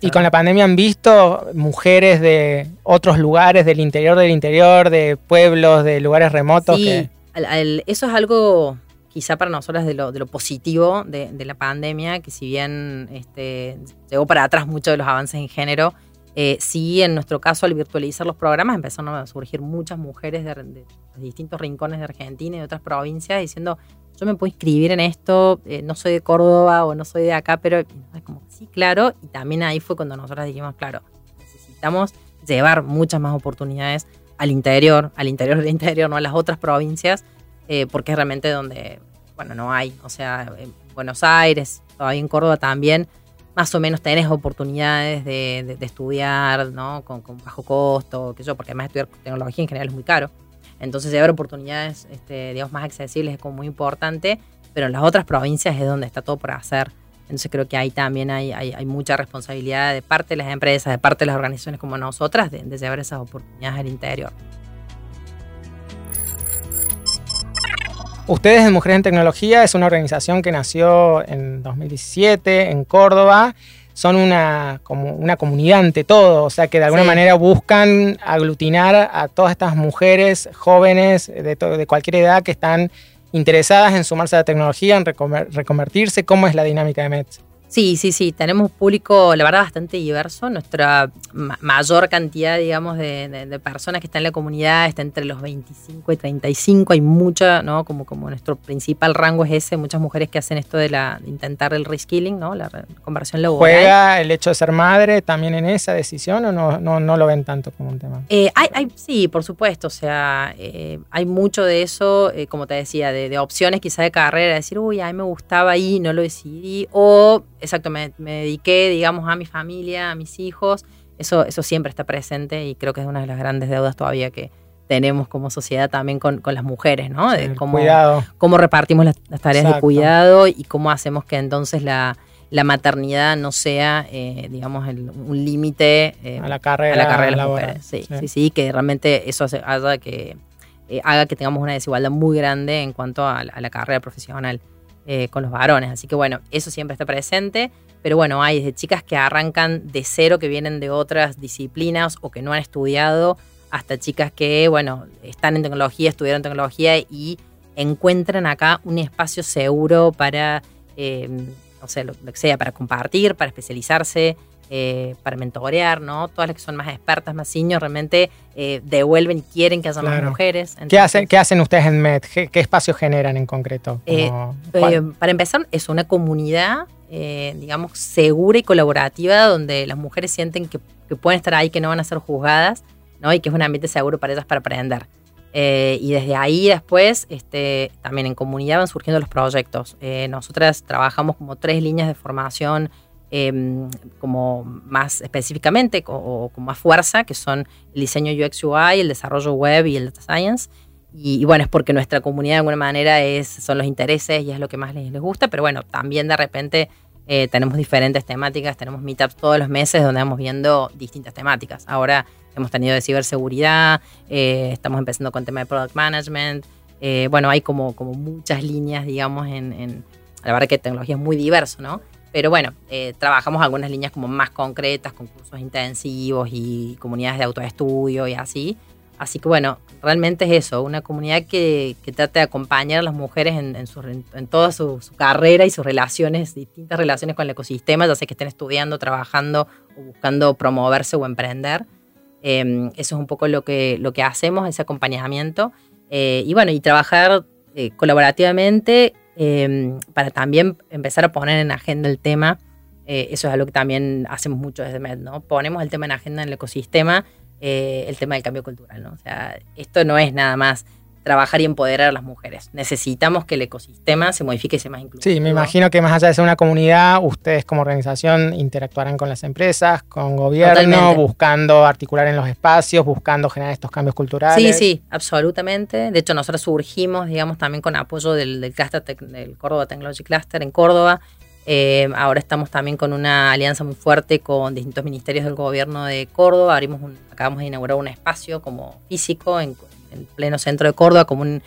¿y con la pandemia han visto mujeres de otros lugares, del interior del interior, de pueblos, de lugares remotos? Sí, eso es algo quizá para nosotras de lo, de lo positivo de, la pandemia, que si bien este, llegó para atrás mucho de los avances en género, eh, sí, en nuestro caso, al virtualizar los programas, empezaron a surgir muchas mujeres de, distintos rincones de Argentina y de otras provincias diciendo, yo me puedo inscribir en esto, eh, no soy de Córdoba o no soy de acá, pero es como, sí, claro, y también ahí fue cuando nosotros dijimos, claro, necesitamos llevar muchas más oportunidades al interior, al interior del interior, no a las otras provincias, eh, porque es realmente donde, bueno, no hay, o sea, en Buenos Aires, todavía en Córdoba también, más o menos tenés oportunidades de, estudiar, ¿no? Con, con, bajo costo, que yo, porque además estudiar tecnología en general es muy caro. Entonces, haber oportunidades, este, digamos, más accesibles es como muy importante, pero en las otras provincias es donde está todo por hacer. Entonces creo que ahí también hay, hay, mucha responsabilidad de parte de las empresas, de parte de las organizaciones como nosotras, de, llevar esas oportunidades al interior. Ustedes en Mujeres en Tecnología es una organización que nació en 2017 en Córdoba son una, como una comunidad ante todo, o sea que de alguna manera buscan aglutinar a todas estas mujeres jóvenes de, de cualquier edad que están interesadas en sumarse a la tecnología, en reconvertirse? ¿Cómo es la dinámica de MET? Sí, sí, sí, tenemos público, la verdad, bastante diverso. Nuestra mayor cantidad, digamos, de, personas que están en la comunidad está entre los 25 y 35. Hay mucha, ¿no? Como, como nuestro principal rango es ese, muchas mujeres que hacen esto de, la, intentar el reskilling, ¿no? La conversión laboral. ¿Juega el hecho de ser madre también en esa decisión o no, no, no lo ven tanto como un tema? Eh, hay, sí, por supuesto. O sea, eh, hay mucho de eso, eh, como te decía, de, de, opciones quizá de carrera, decir, uy, a mí me gustaba ahí, no lo decidí. O exacto, me, dediqué, digamos, a mi familia, a mis hijos. Eso, eso siempre está presente y creo que es una de las grandes deudas todavía que tenemos como sociedad también con, las mujeres, ¿no? De cómo, cuidado. cómo repartimos las, tareas de cuidado y cómo hacemos que entonces la, maternidad no sea, eh, digamos, un límite eh, a la carrera, a la carrera de las mujeres. Sí, sí, sí, que realmente eso haga que, eh, haga que tengamos una desigualdad muy grande en cuanto a la carrera profesional. Eh, con los varones. Así que bueno, eso siempre está presente. Pero bueno, hay desde chicas que arrancan de cero, que vienen de otras disciplinas o que no han estudiado, hasta chicas que, bueno, están en tecnología, estudiaron tecnología y encuentran acá un espacio seguro para, eh, no sé, lo, que sea, para compartir, para especializarse, eh, para mentorear, ¿no? Todas las que son más expertas, más niños, realmente eh, devuelven y quieren que haya más mujeres. ¿Qué, hacen, ¿Qué hacen ustedes en MED? ¿Qué, espacio generan en concreto? Eh, para empezar, es una comunidad, digamos, segura y colaborativa donde las mujeres sienten que, pueden estar ahí, que no van a ser juzgadas, ¿no? Y que es un ambiente seguro para ellas para aprender. y desde ahí después, este, también en comunidad van surgiendo los proyectos. nosotras trabajamos como tres líneas de formación Em, como más específicamente o, con más fuerza, que son el diseño UX UI, el desarrollo web y el data science. Y, bueno, es porque nuestra comunidad de alguna manera es, son los intereses y es lo que más les, les gusta, pero bueno, también de repente eh, tenemos diferentes temáticas, tenemos meetups todos los meses donde vamos viendo distintas temáticas. Ahora hemos tenido de ciberseguridad, eh, estamos empezando con tema de product management. Eh, bueno, hay como, como muchas líneas, digamos, en, en, la verdad que tecnología es muy diverso, ¿no? Pero bueno, eh, trabajamos algunas líneas como más concretas, con cursos intensivos y comunidades de autoestudio y así. Así que bueno, realmente es eso, una comunidad que, que trata de acompañar a las mujeres en, en, toda su, carrera y sus relaciones, distintas relaciones con el ecosistema, ya sea que estén estudiando, trabajando o buscando promoverse o emprender. Em, eso es un poco lo que, lo que hacemos, ese acompañamiento. Eh, y bueno, y trabajar eh, colaborativamente Em, para también empezar a poner en agenda el tema. Eh, eso es algo que también hacemos mucho desde MED, ¿no? Ponemos el tema en agenda en el ecosistema, eh, el tema del cambio cultural, ¿no? O sea, esto no es nada más trabajar y empoderar a las mujeres. Necesitamos que el ecosistema se modifique y sea más inclusivo. Sí, me imagino que más allá de ser una comunidad, ustedes como organización interactuarán con las empresas, con gobierno, buscando articular en los espacios, buscando generar estos cambios culturales. Sí, sí, absolutamente. De hecho, nosotros surgimos, digamos, también con apoyo del, del cluster del Córdoba Technology Cluster en Córdoba. Eh, ahora estamos también con una alianza muy fuerte con distintos ministerios del gobierno de Córdoba. Abrimos acabamos de inaugurar un espacio como físico en, en pleno centro de Córdoba, como un,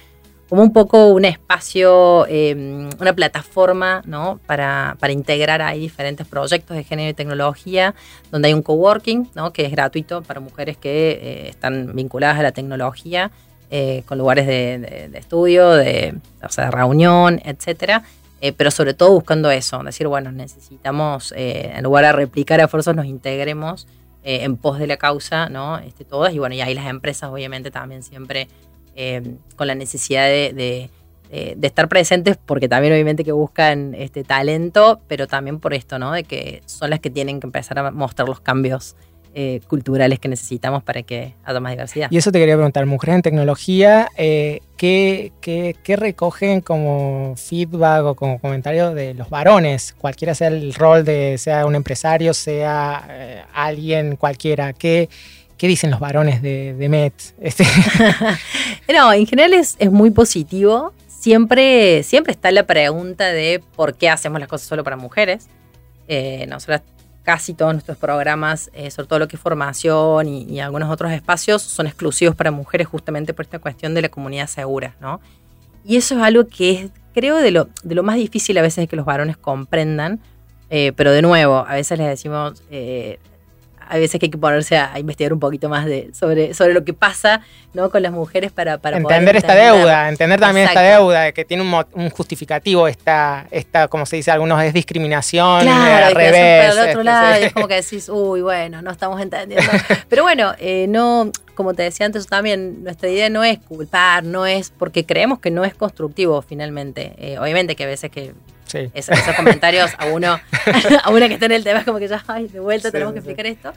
como un poco un espacio, em, una plataforma ¿no? para, para, integrar ahí diferentes proyectos de género y tecnología, donde hay un coworking ¿no? que es gratuito para mujeres que eh, están vinculadas a la tecnología, eh, con lugares de, estudio, de, o sea, de reunión, etcétera. Eh, pero sobre todo buscando eso, decir, bueno, necesitamos, en lugar de replicar esfuerzos, nos integremos eh, en pos de la causa, ¿no? Este, todas, y bueno, y ahí las empresas obviamente también siempre eh, con la necesidad de, estar presentes, porque también obviamente que buscan este talento, pero también por esto, ¿no? De que son las que tienen que empezar a mostrar los cambios eh, culturales que necesitamos para que haya más diversidad. Y eso te quería preguntar, mujeres en tecnología, eh, ¿qué, recogen como feedback o como comentario de los varones? Cualquiera sea el rol de, sea un empresario, sea eh, alguien cualquiera, ¿qué, ¿qué dicen los varones de, de MET? Este *laughs* no, en general es, muy positivo. Siempre, siempre está la pregunta de por qué hacemos las cosas solo para mujeres. nosotras casi todos nuestros programas, eh, sobre todo lo que es formación y, algunos otros espacios, son exclusivos para mujeres justamente por esta cuestión de la comunidad segura, ¿no? Y eso es algo que es, creo, de lo, de lo más difícil a veces que los varones comprendan, eh, pero de nuevo, a veces les decimos, eh, hay veces que hay que ponerse a, investigar un poquito más de, sobre, sobre lo que pasa ¿no? con las mujeres para, para entender esta deuda, entender también esta deuda, que tiene un, justificativo, esta, esta, como se dice algunos, es discriminación, claro, al revés. Pero otro lado, es como que decís, uy, bueno, no estamos entendiendo. *laughs* pero bueno, eh, no, como te decía antes también, nuestra idea no es culpar, no es, porque creemos que no es constructivo finalmente. Eh, obviamente que a veces que esos, comentarios a uno, *laughs* a una que está en el tema es como que ya, ay, de vuelta tenemos que explicar esto.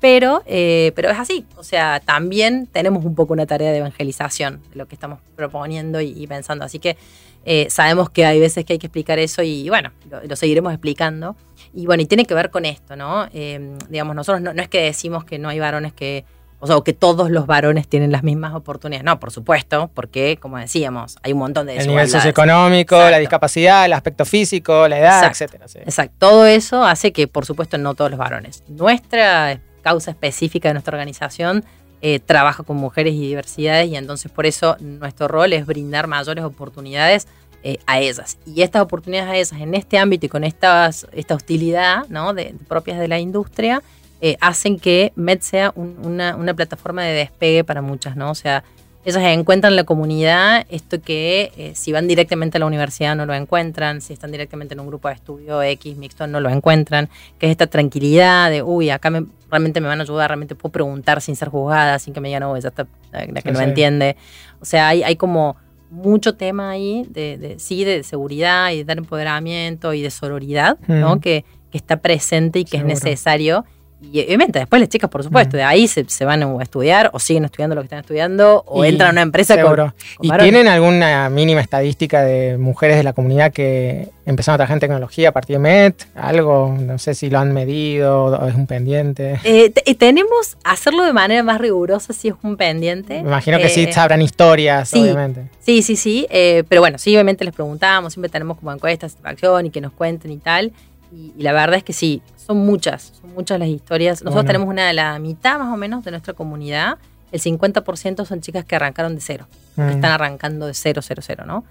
Pero, eh, pero es así. O sea, también tenemos un poco una tarea de evangelización de lo que estamos proponiendo y, pensando. Así que eh, sabemos que hay veces que hay que explicar eso y, bueno, lo, seguiremos explicando. Y bueno, y tiene que ver con esto, ¿no? Eh, digamos, nosotros no es que decimos que no hay varones que o sea, que todos los varones tienen las mismas oportunidades. No, por supuesto, porque, como decíamos, hay un montón de El nivel socioeconómico, la discapacidad, el aspecto físico, la edad, etcétera. Exacto. Todo eso hace que, por supuesto, no todos los varones. Nuestra causa específica de nuestra organización eh, trabaja con mujeres y diversidades y entonces por eso nuestro rol es brindar mayores oportunidades eh, a ellas. Y estas oportunidades a ellas en este ámbito y con estas, esta hostilidad ¿no? de, propias de la industria, eh, hacen que Med sea una, plataforma de despegue para muchas, ¿no? O sea, ellas encuentran en la comunidad esto que eh, si van directamente a la universidad no lo encuentran, si están directamente en un grupo de estudio X mixto no lo encuentran, que es esta tranquilidad de, uy, acá realmente me van a ayudar, realmente puedo preguntar sin ser juzgada, sin que me digan, no, ya está, la que no entiende. O sea, hay, hay como mucho tema ahí de, sí, de seguridad y de dar empoderamiento y de sororidad, ¿no? Que, que, está presente y que es necesario y obviamente después las chicas, por supuesto, de ahí se, van a estudiar o siguen estudiando lo que están estudiando o entran a una empresa con, ¿Y tienen alguna mínima estadística de mujeres de la comunidad que empezaron a trabajar en tecnología a partir de MET? Algo, no sé si lo han medido o es un pendiente. Eh, eh, tenemos, hacerlo de manera más rigurosa si es un pendiente. Me imagino que sí eh, sabrán historias, obviamente. Sí, sí, sí, pero bueno, sí, obviamente les preguntamos, siempre tenemos como encuestas, acción y que nos cuenten y tal. Y la verdad es que sí, son muchas, son muchas las historias. Nosotros tenemos una de la mitad más o menos de nuestra comunidad. El 50% son chicas que arrancaron de cero, que mm. están arrancando de cero, cero, cero, ¿no?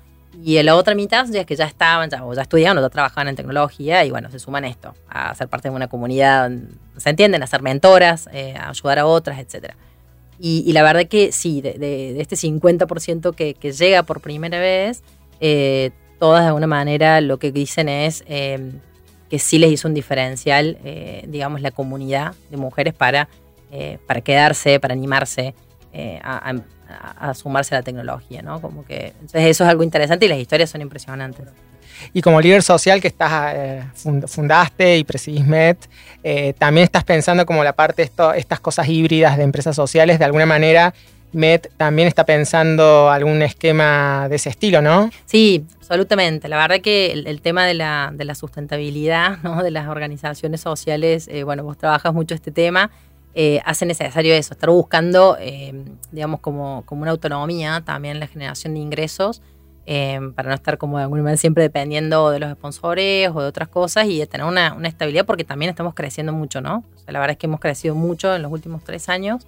Y la otra mitad son chicas que ya estaban, ya, o ya estudiaban o ya trabajaban en tecnología y bueno, se suman esto, a ser parte de una comunidad, se entienden, a ser mentoras, eh, a ayudar a otras, etc. Y, la verdad que sí, de, este 50% que, que, llega por primera vez, eh, todas de alguna manera lo que dicen es, eh, que sí les hizo un diferencial, eh, digamos, la comunidad de mujeres para, eh, para quedarse, para animarse eh, a, sumarse a la tecnología, ¿no? Como que, entonces eso es algo interesante y las historias son impresionantes. Y como líder social que estás, fundaste y presidís MET, también estás pensando como la parte de estas cosas híbridas de empresas sociales, de alguna manera Met también está pensando algún esquema de ese estilo, ¿no? Sí, absolutamente. La verdad que el, tema de la, sustentabilidad *laughs* ¿no? de las organizaciones sociales, eh, bueno, vos trabajas mucho este tema, eh, hace necesario eso, estar buscando, eh, digamos, como, como una autonomía también la generación de ingresos. para no estar como de alguna manera siempre dependiendo de los sponsores o de otras cosas y de tener una, estabilidad porque también estamos creciendo mucho, ¿no? la verdad es que hemos crecido mucho en los últimos tres años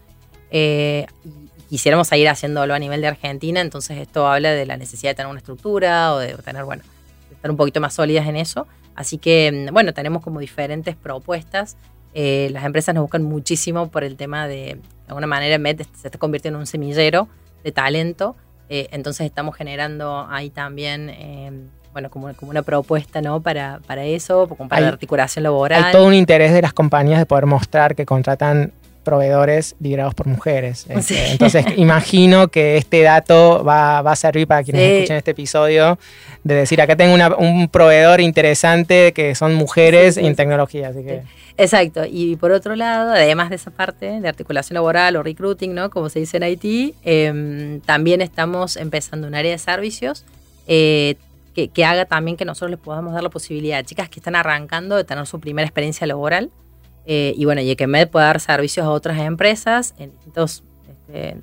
y quisiéramos seguir haciéndolo a nivel de Argentina, entonces esto habla de la necesidad de tener una estructura o de tener, bueno, de estar un poquito más sólidas en eso. Así que, mm, bueno, tenemos como diferentes propuestas. Eh, las empresas nos buscan muchísimo por el tema de, de alguna manera, MET se está convirtiendo en un semillero de talento. Eh, entonces estamos generando ahí también, eh, bueno, como, como, una propuesta, ¿no? Para, para eso, como para la articulación laboral. Hay todo un interés de las compañías de poder mostrar que contratan proveedores liderados por mujeres. *laughs* Este, entonces, imagino que este dato va, a servir para quienes escuchen este episodio, de decir, acá tengo un proveedor interesante que son mujeres en tecnología. Así que... Exacto. Y por otro lado, además de esa parte de articulación laboral o recruiting, ¿no? como se dice en IT, em, también estamos empezando un área de servicios. Eh, que, que, haga también que nosotros les podamos dar la posibilidad a chicas que están arrancando de tener su primera experiencia laboral, eh, y bueno, y que MED pueda dar servicios a otras empresas en distintas este,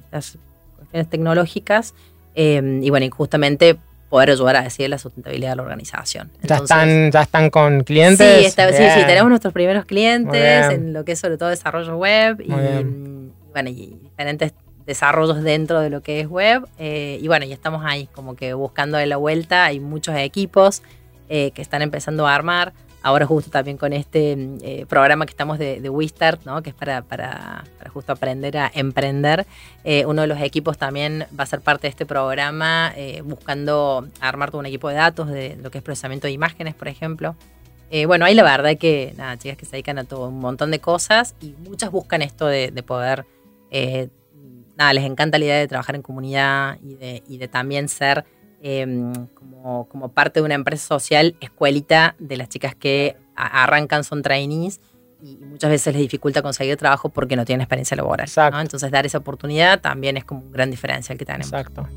cuestiones tecnológicas. Eh, y bueno, y justamente poder ayudar a decir la sustentabilidad de la organización. ¿Ya, están, ¿Ya están con clientes? Sí, sí, sí, tenemos nuestros primeros clientes en lo que es sobre todo desarrollo web y, bueno, y diferentes desarrollos dentro de lo que es web. Eh, y bueno, y estamos ahí como que buscando de la vuelta. Hay muchos equipos que están empezando a armar. Ahora justo también con este eh, programa que estamos de, de Wistart, ¿no? que es para, para, justo aprender a emprender. Eh, uno de los equipos también va a ser parte de este programa eh, buscando armar todo un equipo de datos de lo que es procesamiento de imágenes, por ejemplo. bueno, ahí la verdad que, nada, chicas que se dedican a todo un montón de cosas y muchas buscan esto de, poder, nada, les encanta la idea de trabajar en comunidad y de, y de también ser Em, como, como, parte de una empresa social, escuelita de las chicas que arrancan, son trainees y muchas veces les dificulta conseguir trabajo porque no tienen experiencia laboral. Entonces dar esa oportunidad también es como un gran diferencial que tenemos. Exacto.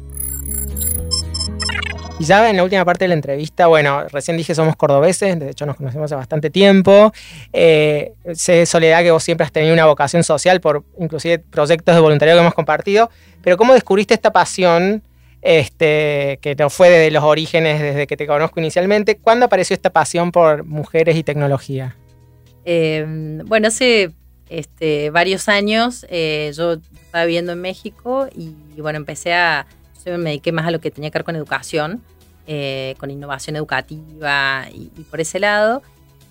Y ya en la última parte de la entrevista, bueno, recién dije somos cordobeses, de hecho nos conocemos hace bastante tiempo. Eh, sé, Soledad, que vos siempre has tenido una vocación social por inclusive proyectos de voluntariado que hemos compartido, pero ¿cómo descubriste esta pasión este, que no fue desde los orígenes, desde que te conozco inicialmente. ¿Cuándo apareció esta pasión por mujeres y tecnología? Em, bueno, hace este, varios años eh, yo estaba viviendo en México y, bueno, empecé a, yo me dediqué más a lo que tenía que ver con educación, eh, con innovación educativa y por ese lado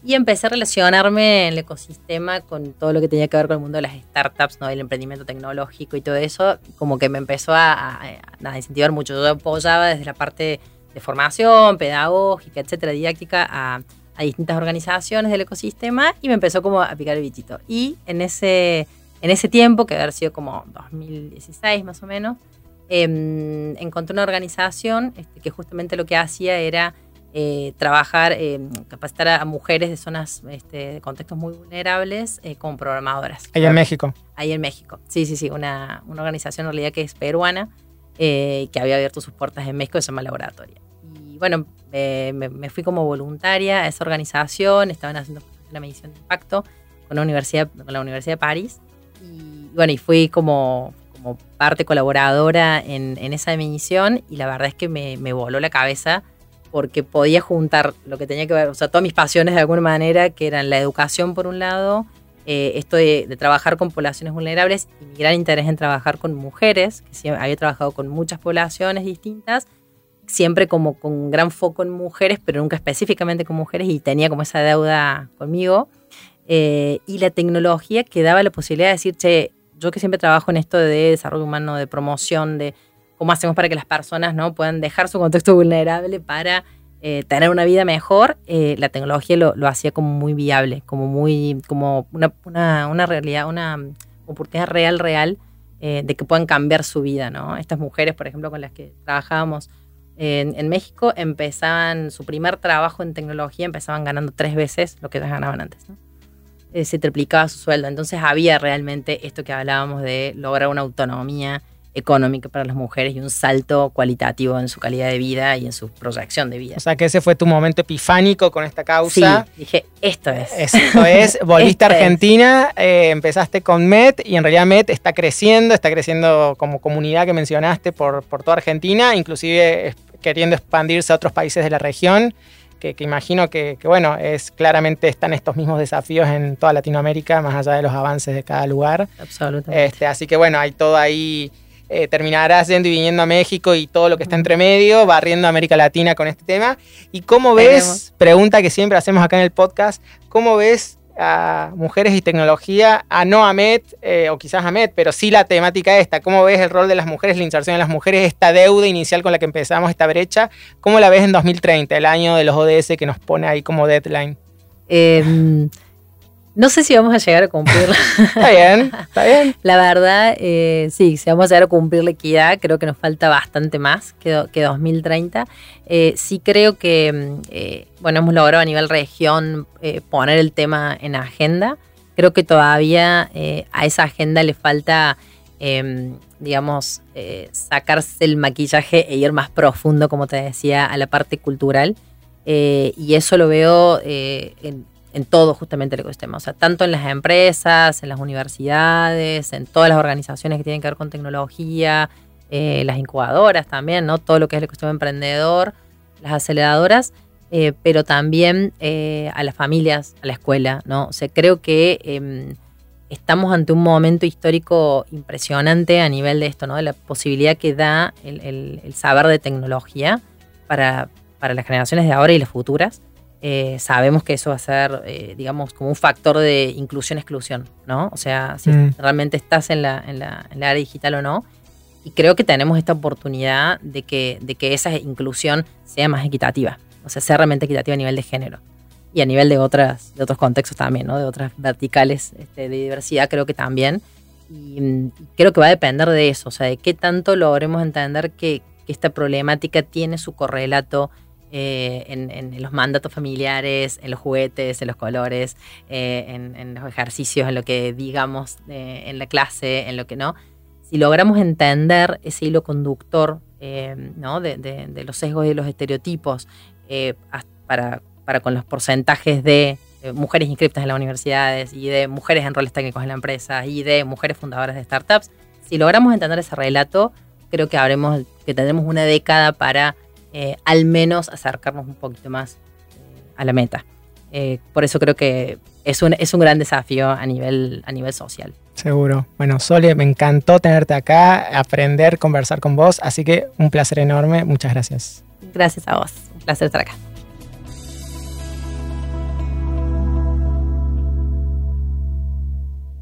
y empecé a relacionarme en el ecosistema con todo lo que tenía que ver con el mundo de las startups, ¿no? el emprendimiento tecnológico y todo eso, como que me empezó a, incentivar mucho. Yo apoyaba desde la parte de formación, pedagógica, etcétera, didáctica, a, distintas organizaciones del ecosistema y me empezó como a picar el bichito. Y en ese, en ese tiempo, que había sido como 2016 más o menos, em, encontré una organización este, que justamente lo que hacía era eh, trabajar, eh, capacitar a, mujeres de zonas, este, de contextos muy vulnerables eh, como programadoras. Ahí en México. Ahí en México, sí, sí, sí, una, una organización en realidad que es peruana, que había abierto sus puertas en México, se llama Laboratoria. Y bueno, me, fui como voluntaria a esa organización, estaban haciendo una medición de impacto con la Universidad, con la Universidad de París. Y bueno, y fui como, como parte colaboradora en, en esa medición y la verdad es que me, me voló la cabeza porque podía juntar lo que tenía que ver, o sea, todas mis pasiones de alguna manera, que eran la educación por un lado, eh, esto de, trabajar con poblaciones vulnerables y mi gran interés en trabajar con mujeres, que había trabajado con muchas poblaciones distintas, siempre como con gran foco en mujeres, pero nunca específicamente con mujeres y tenía como esa deuda conmigo. Eh, y la tecnología que daba la posibilidad de decir, che, yo que siempre trabajo en esto de desarrollo humano, de promoción, de cómo hacemos para que las personas ¿no? puedan dejar su contexto vulnerable para eh, tener una vida mejor, eh, la tecnología lo, hacía como muy viable, como muy, como una, una, realidad, una oportunidad real, real, eh, de que puedan cambiar su vida, ¿no? Estas mujeres, por ejemplo, con las que trabajábamos en, México, empezaban su primer trabajo en tecnología, empezaban ganando tres veces lo que ganaban antes, ¿no? se triplicaba su sueldo. Entonces había realmente esto que hablábamos de lograr una autonomía económica para las mujeres y un salto cualitativo en su calidad de vida y en su proyección de vida. O sea que ese fue tu momento epifánico con esta causa. Sí, dije, esto es. Esto es, *laughs* volviste a Argentina, eh, empezaste con MET y en realidad MET está creciendo, está creciendo como comunidad que mencionaste por, por toda Argentina, inclusive queriendo expandirse a otros países de la región. Que, imagino que, bueno, es claramente están estos mismos desafíos en toda Latinoamérica, más allá de los avances de cada lugar. Absolutamente. Este, así que bueno, hay todo ahí eh, terminarás yendo y viniendo a México y todo lo que está entre medio, barriendo a América Latina con este tema. ¿Y cómo ves, pregunta que siempre hacemos acá en el podcast, cómo ves a mujeres y tecnología, a no a eh, o quizás a pero sí la temática esta, cómo ves el rol de las mujeres, la inserción de las mujeres, esta deuda inicial con la que empezamos, esta brecha, ¿cómo la ves en 2030, el año de los ODS que nos pone ahí como deadline? Eh, no sé si vamos a llegar a cumplirla. *laughs* está bien, está bien. La verdad, eh, sí, si vamos a llegar a cumplir la equidad, creo que nos falta bastante más que, que 2030. Eh, sí creo que, mm, eh, bueno, hemos logrado a nivel región poner el tema en agenda. Creo que todavía a esa agenda le falta, em, digamos, sacarse el maquillaje e ir más profundo, como te decía, a la parte cultural. y eso lo veo en en todo justamente el ecosistema. O sea, tanto en las empresas, en las universidades, en todas las organizaciones que tienen que ver con tecnología, eh, las incubadoras también, ¿no? Todo lo que es el ecosistema emprendedor, las aceleradoras, eh, pero también eh, a las familias, a la escuela, ¿no? O creo que em, estamos ante un momento histórico impresionante a nivel de esto, ¿no? De la posibilidad que da el, saber de tecnología para, para las generaciones de ahora y las futuras. Eh, sabemos que eso va a ser, eh, digamos, como un factor de inclusión-exclusión, ¿no? O sea, si mm. realmente estás en la, en, la, en la área digital o no. Y creo que tenemos esta oportunidad de que, de que esa inclusión sea más equitativa, o sea, sea realmente equitativa a nivel de género y a nivel de, otras, de otros contextos también, ¿no? de otras verticales este, de diversidad, creo que también. Y creo que va a depender de eso, o sea, de qué tanto logremos entender que, que esta problemática tiene su correlato eh, en, en, los mandatos familiares, en los juguetes, en los colores, eh, en, en, los ejercicios, en lo que digamos eh, en la clase, en lo que no. Si logramos entender ese hilo conductor ¿no? de, de, de, los sesgos y los estereotipos para para con los porcentajes de mujeres inscritas en las universidades y de mujeres en roles técnicos en la empresa y de mujeres fundadoras de startups, si logramos entender ese relato, creo que habremos, que tendremos una década para eh, al menos acercarnos un poquito más eh, a la meta. Eh, por eso creo que es un, es un gran desafío a nivel, a nivel social. Seguro. Bueno, Sole, me encantó tenerte acá, aprender, conversar con vos, así que un placer enorme. Muchas gracias. Gracias a vos. Un placer estar acá.